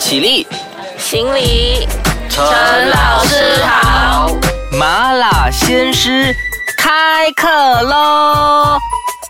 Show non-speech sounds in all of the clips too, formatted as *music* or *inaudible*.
起立，行礼，陈老师好。麻辣鲜师开课喽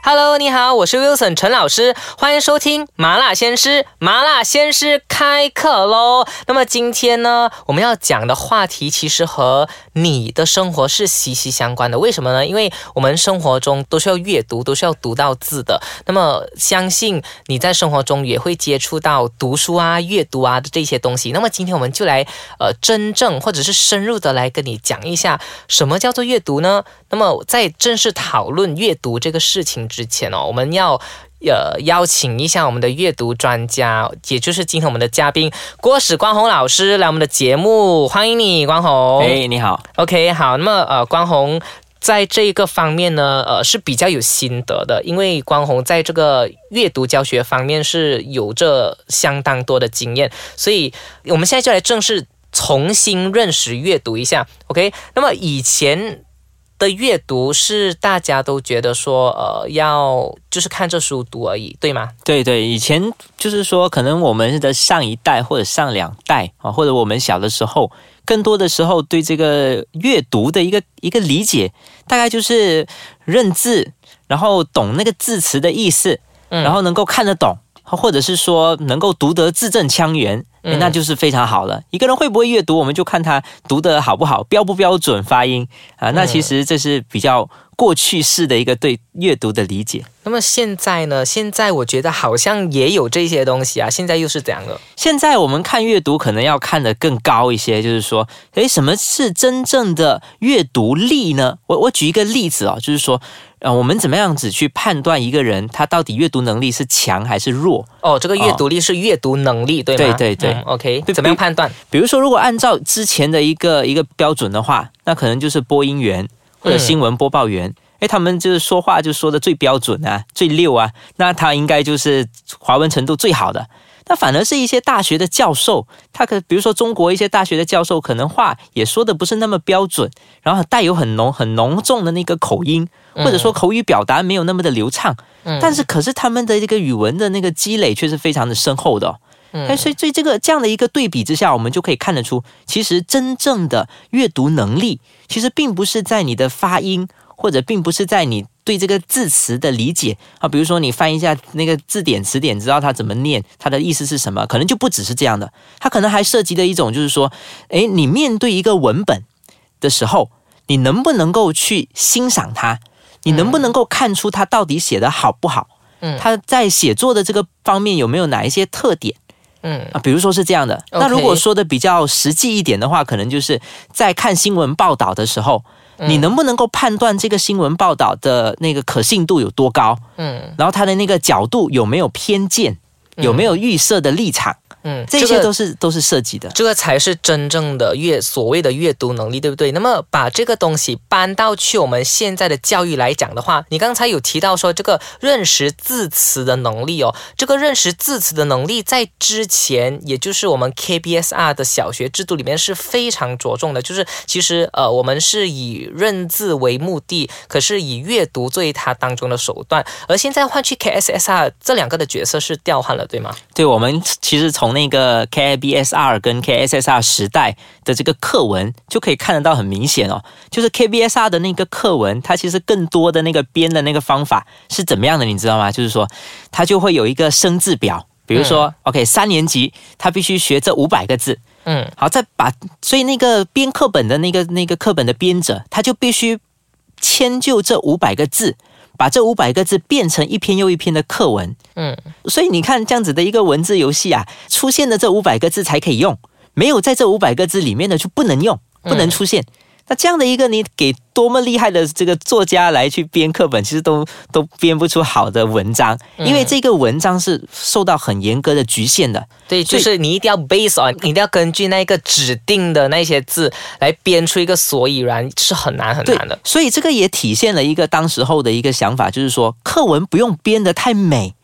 ！Hello，你好，我是 Wilson 陈老师，欢迎收听麻辣鲜师麻辣鲜师开课喽。那么今天呢，我们要讲的话题其实和你的生活是息息相关的。为什么呢？因为我们生活中都是要阅读，都是要读到字的。那么相信你在生活中也会接触到读书啊、阅读啊的这些东西。那么今天我们就来呃真正或者是深入的来跟你讲一下什么叫做阅读呢？那么在正式讨论阅读这个事情之前哦，我们要。呃，邀请一下我们的阅读专家，也就是今天我们的嘉宾郭史光宏老师来我们的节目，欢迎你，光宏。哎，你好。OK，好，那么呃，光宏在这一个方面呢，呃是比较有心得的，因为光宏在这个阅读教学方面是有着相当多的经验，所以我们现在就来正式重新认识阅读一下。OK，那么以前。的阅读是大家都觉得说，呃，要就是看这书读而已，对吗？对对，以前就是说，可能我们的上一代或者上两代啊，或者我们小的时候，更多的时候对这个阅读的一个一个理解，大概就是认字，然后懂那个字词的意思，嗯然后能够看得懂，或者是说能够读得字正腔圆。诶那就是非常好了。一个人会不会阅读，我们就看他读的好不好，标不标准发音啊。那其实这是比较过去式的一个对阅读的理解。那么现在呢？现在我觉得好像也有这些东西啊，现在又是怎样的？现在我们看阅读可能要看得更高一些，就是说，诶，什么是真正的阅读力呢？我我举一个例子哦，就是说，呃，我们怎么样子去判断一个人他到底阅读能力是强还是弱？哦，这个阅读力是阅读能力，对吗？对对对嗯 OK，比怎么样判断？比如说，如果按照之前的一个一个标准的话，那可能就是播音员或者新闻播报员。诶，他们就是说话就说的最标准啊，最溜啊，那他应该就是华文程度最好的。那反而是一些大学的教授，他可比如说中国一些大学的教授，可能话也说的不是那么标准，然后带有很浓很浓重的那个口音，或者说口语表达没有那么的流畅。嗯但是可是他们的这个语文的那个积累却是非常的深厚的、哦。哎，所以所以这个这样的一个对比之下，我们就可以看得出，其实真正的阅读能力，其实并不是在你的发音，或者并不是在你对这个字词的理解啊。比如说你翻一下那个字典词典，知道它怎么念，它的意思是什么，可能就不只是这样的，它可能还涉及的一种就是说，哎，你面对一个文本的时候，你能不能够去欣赏它？你能不能够看出它到底写的好不好？嗯他在写作的这个方面有没有哪一些特点？嗯啊，比如说是这样的。那如果说的比较实际一点的话，可能就是在看新闻报道的时候，嗯你能不能够判断这个新闻报道的那个可信度有多高？嗯然后它的那个角度有没有偏见？有没有预设的立场？嗯，这些都是都是涉及的。这个才是真正的阅所谓的阅读能力，对不对？那么把这个东西搬到去我们现在的教育来讲的话，你刚才有提到说这个认识字词的能力哦，这个认识字词的能力在之前，也就是我们 KBSR 的小学制度里面是非常着重的，就是其实呃我们是以认字为目的，可是以阅读作为它当中的手段，而现在换去 KSSR 这两个的角色是调换了，对吗？对我们其实从那个 KBSR 跟 KSSR 时代的这个课文就可以看得到很明显哦，就是 KBSR 的那个课文，它其实更多的那个编的那个方法是怎么样的，你知道吗？就是说它就会有一个生字表，比如说、OK 三年级他必须学这五百个字，嗯好，再把所以那个编课本的那个那个课本的编者，他就必须迁就这五百个字，把这五百个字变成一篇又一篇的课文。嗯。所以你看，这样子的一个文字游戏啊，出现的这五百个字才可以用，没有在这五百个字里面的就不能用，不能出现。那这样的一个，你给多么厉害的这个作家来去编课本，其实都都编不出好的文章，因为这个文章是受到很严格的局限的。对，就是你一定要 base on，你一定要根据那个指定的那些字来编出一个所以然，是很难很难的。所以这个也体现了一个当时候的一个想法，就是说课文不用编得太美，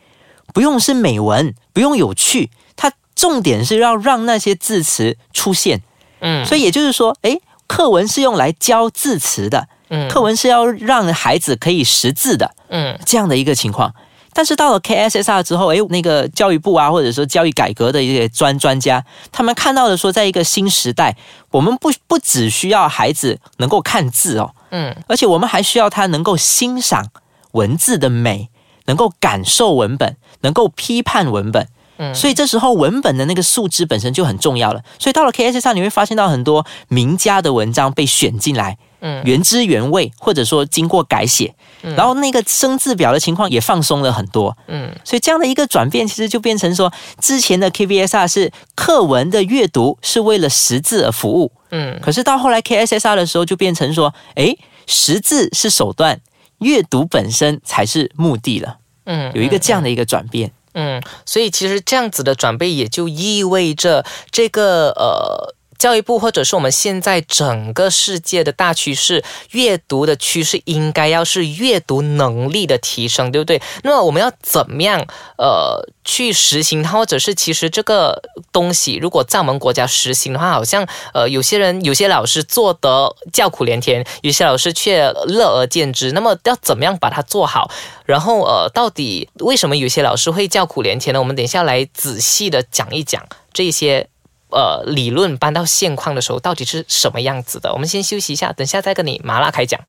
不用是美文，不用有趣，它重点是要让那些字词出现。嗯，所以也就是说，诶，课文是用来教字词的，嗯课文是要让孩子可以识字的嗯这样的一个情况。但是到了 KSSR 之后，诶，那个教育部啊，或者说教育改革的一些专专家，他们看到的说，在一个新时代，我们不不只需要孩子能够看字哦，嗯，而且我们还需要他能够欣赏文字的美，能够感受文本，能够批判文本。所以这时候文本的那个素质本身就很重要了。所以到了 K S 上，你会发现到很多名家的文章被选进来，嗯，原汁原味，或者说经过改写，嗯。然后那个生字表的情况也放松了很多，嗯，所以这样的一个转变，其实就变成说，之前的 K B S R 是课文的阅读是为了识字而服务，嗯，可是到后来 K S S R 的时候，就变成说，诶，识字是手段，阅读本身才是目的了，嗯，有一个这样的一个转变。嗯，所以其实这样子的转变也就意味着这个呃。教育部或者是我们现在整个世界的大趋势，阅读的趋势应该要是阅读能力的提升，对不对？那么我们要怎么样呃去实行它，或者是其实这个东西如果在我们国家实行的话，好像呃有些人有些老师做得叫苦连天，有些老师却乐而见之。那么要怎么样把它做好？然后呃，到底为什么有些老师会叫苦连天呢？我们等一下来仔细的讲一讲这些。呃，理论搬到现况的时候，到底是什么样子的？我们先休息一下，等下再跟你麻辣开讲。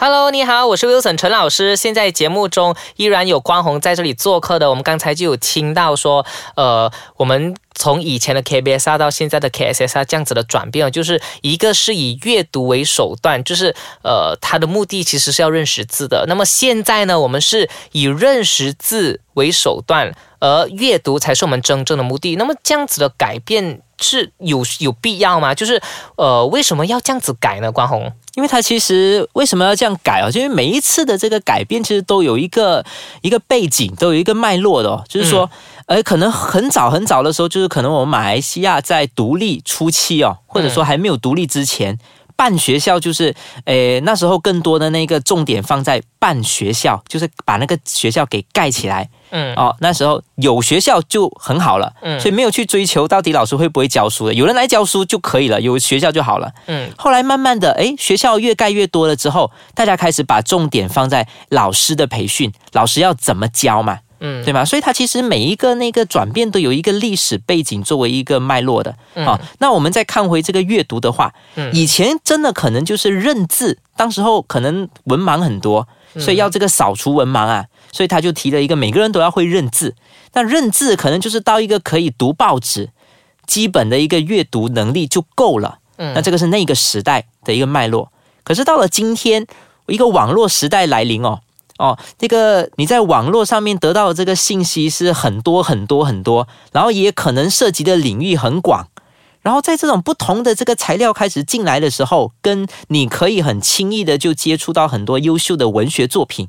Hello，你好，我是 Wilson 陈老师。现在节目中依然有关宏在这里做客的。我们刚才就有听到说，呃，我们从以前的 KBSR 到现在的 KSSR 这样子的转变，就是一个是以阅读为手段，就是呃，它的目的其实是要认识字的。那么现在呢，我们是以认识字为手段，而阅读才是我们真正的目的。那么这样子的改变。是有有必要吗？就是呃，为什么要这样子改呢？关宏，因为他其实为什么要这样改啊？就因为每一次的这个改变，其实都有一个一个背景，都有一个脉络的。哦。就是说，呃，可能很早很早的时候，就是可能我们马来西亚在独立初期哦，或者说还没有独立之前。办学校就是，诶，那时候更多的那个重点放在办学校，就是把那个学校给盖起来。嗯，哦，那时候有学校就很好了。嗯，所以没有去追求到底老师会不会教书的，有人来教书就可以了，有学校就好了。嗯，后来慢慢的，诶，学校越盖越多了之后，大家开始把重点放在老师的培训，老师要怎么教嘛。嗯，对吧？所以它其实每一个那个转变都有一个历史背景作为一个脉络的啊。那我们再看回这个阅读的话，以前真的可能就是认字，当时候可能文盲很多，所以要这个扫除文盲啊，所以他就提了一个每个人都要会认字。那认字可能就是到一个可以读报纸，基本的一个阅读能力就够了。嗯，那这个是那个时代的一个脉络。可是到了今天，一个网络时代来临哦。哦，这个你在网络上面得到的这个信息是很多很多很多，然后也可能涉及的领域很广，然后在这种不同的这个材料开始进来的时候，跟你可以很轻易的就接触到很多优秀的文学作品，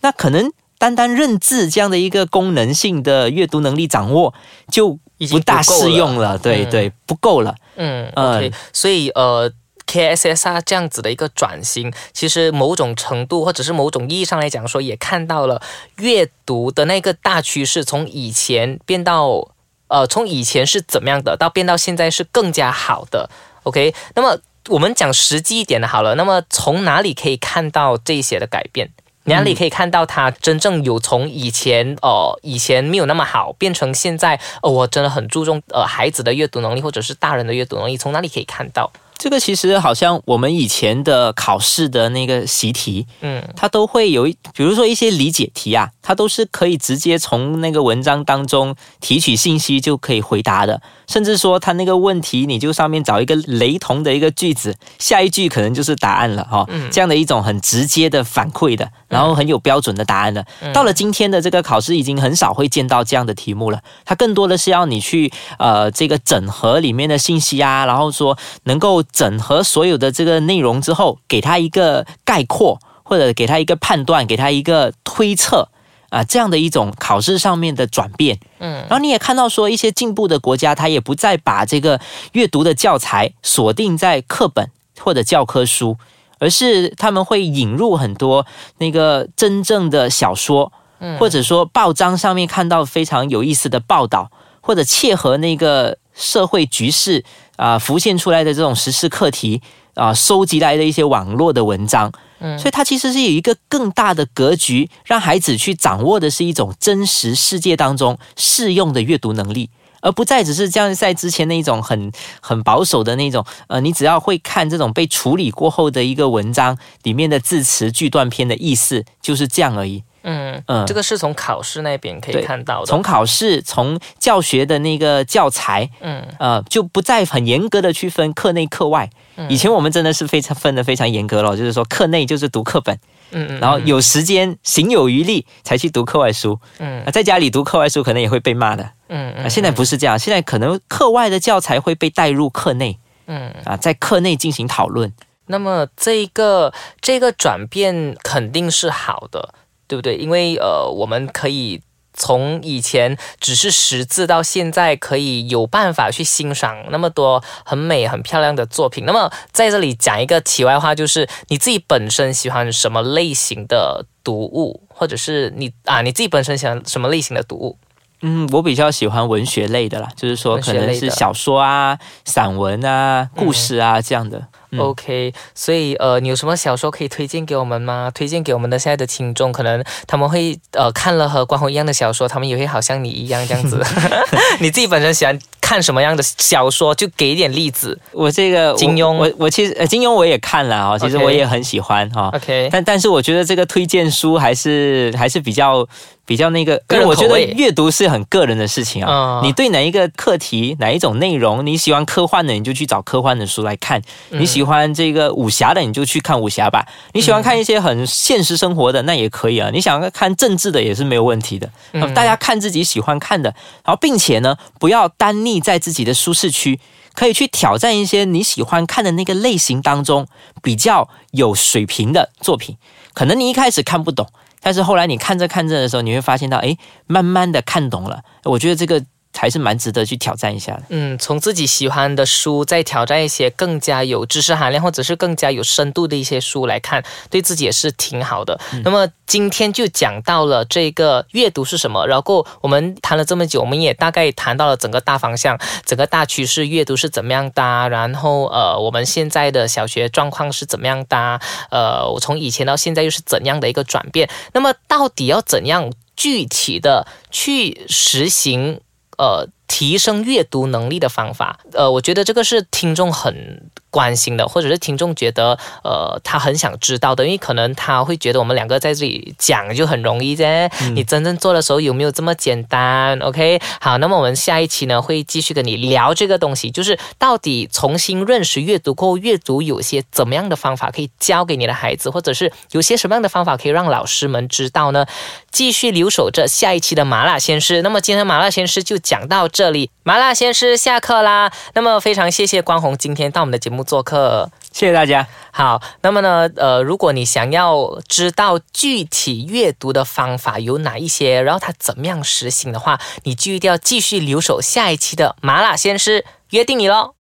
那可能单单认字这样的一个功能性的阅读能力掌握就不大适用了，对对，不够了，嗯，OK，所以呃。KSSR 这样子的一个转型，其实某种程度或者是某种意义上来讲说，也看到了阅读的那个大趋势，从以前变到呃，从以前是怎么样的，到变到现在是更加好的。OK，那么我们讲实际一点的好了，那么从哪里可以看到这些的改变？哪里可以看到它真正有从以前呃以前没有那么好，变成现在呃我真的很注重呃孩子的阅读能力或者是大人的阅读能力？从哪里可以看到？这个其实好像我们以前的考试的那个习题，嗯，它都会有，比如说一些理解题啊，它都是可以直接从那个文章当中提取信息就可以回答的，甚至说他那个问题你就上面找一个雷同的一个句子，下一句可能就是答案了哈，这样的一种很直接的反馈的，然后很有标准的答案的。到了今天的这个考试，已经很少会见到这样的题目了，它更多的是要你去呃这个整合里面的信息啊，然后说能够。整合所有的这个内容之后，给他一个概括，或者给他一个判断，给他一个推测啊，这样的一种考试上面的转变。嗯，然后你也看到说，一些进步的国家，他也不再把这个阅读的教材锁定在课本或者教科书，而是他们会引入很多那个真正的小说，或者说报章上面看到非常有意思的报道，或者切合那个社会局势。啊，浮现出来的这种时事课题，啊收集来的一些网络的文章。嗯所以它其实是有一个更大的格局，让孩子去掌握的是一种真实世界当中适用的阅读能力。而不再只是像在之前那一种很很保守的那种，呃，你只要会看这种被处理过后的一个文章里面的字词句段篇的意思，就是这样而已。嗯嗯这个是从考试那边可以看到的。从考试，从教学的那个教材，嗯呃，就不再很严格的区分课内课外。嗯以前我们真的是非常分的非常严格了，就是说课内就是读课本，嗯嗯，然后有时间行有余力才去读课外书。嗯啊，在家里读课外书可能也会被骂的。嗯啊，现在不是这样，现在可能课外的教材会被带入课内嗯。啊，在课内进行讨论。那么这个这个转变肯定是好的，对不对？因为呃，我们可以从以前只是识字，到现在可以有办法去欣赏那么多很美、很漂亮的作品。那么在这里讲一个题外话，就是你自己本身喜欢什么类型的读物，或者是你啊你自己本身喜欢什么类型的读物？嗯，我比较喜欢文学类的啦，就是说可能是小说啊、散文啊、故事啊、这样的。嗯 OK，所以呃，你有什么小说可以推荐给我们吗？推荐给我们的现在的听众，可能他们会呃看了和关宏一样的小说，他们也会好像你一样这样子。*laughs* *laughs* 你自己本身喜欢看什么样的小说？就给一点例子。我这个金庸我我我其实呃金庸我也看了啊、其实我也很喜欢哈、OK，但但是我觉得这个推荐书还是还是比较比较那个，个人因为我觉得阅读是很个人的事情啊。嗯你对哪一个课题、哪一种内容，你喜欢科幻的，你就去找科幻的书来看；嗯你喜欢这个武侠的，你就去看武侠吧；你喜欢看一些很现实生活的，那也可以啊。你想要看政治的也是没有问题的。嗯大家看自己喜欢看的，然后并且呢，不要单溺在自己的舒适区。可以去挑战一些你喜欢看的那个类型当中比较有水平的作品。可能你一开始看不懂，但是后来你看着看着的时候，你会发现到，哎，慢慢的看懂了。我觉得这个还是蛮值得去挑战一下的。嗯，从自己喜欢的书再挑战一些更加有知识含量或者是更加有深度的一些书来看，对自己也是挺好的。那么今天就讲到了这个阅读是什么，然后我们谈了这么久，我们也大概谈到了整个大方向、整个大趋势，阅读是怎么样的啊，然后呃，我们现在的小学状况是怎么样的啊，呃，我从以前到现在又是怎样的一个转变？那么到底要怎样具体的去实行？呃，提升阅读能力的方法，呃，我觉得这个是听众很关心的，或者是听众觉得，呃，他很想知道的，因为可能他会觉得我们两个在这里讲就很容易啫，你真正做的时候有没有这么简单？OK，好，那么我们下一期呢会继续跟你聊这个东西，就是到底重新认识阅读过后，阅读有些怎么样的方法可以教给你的孩子，或者是有些什么样的方法可以让老师们知道呢？继续留守着下一期的麻辣鲜师。那么今天麻辣鲜师就讲到这里，麻辣鲜师下课啦。那么非常谢谢关宏今天到我们的节目做客。谢谢大家。好，那么呢，呃，如果你想要知道具体阅读的方法有哪一些，然后它怎么样实行的话，你就一定要继续留守下一期的麻辣鲜师，约定你喽。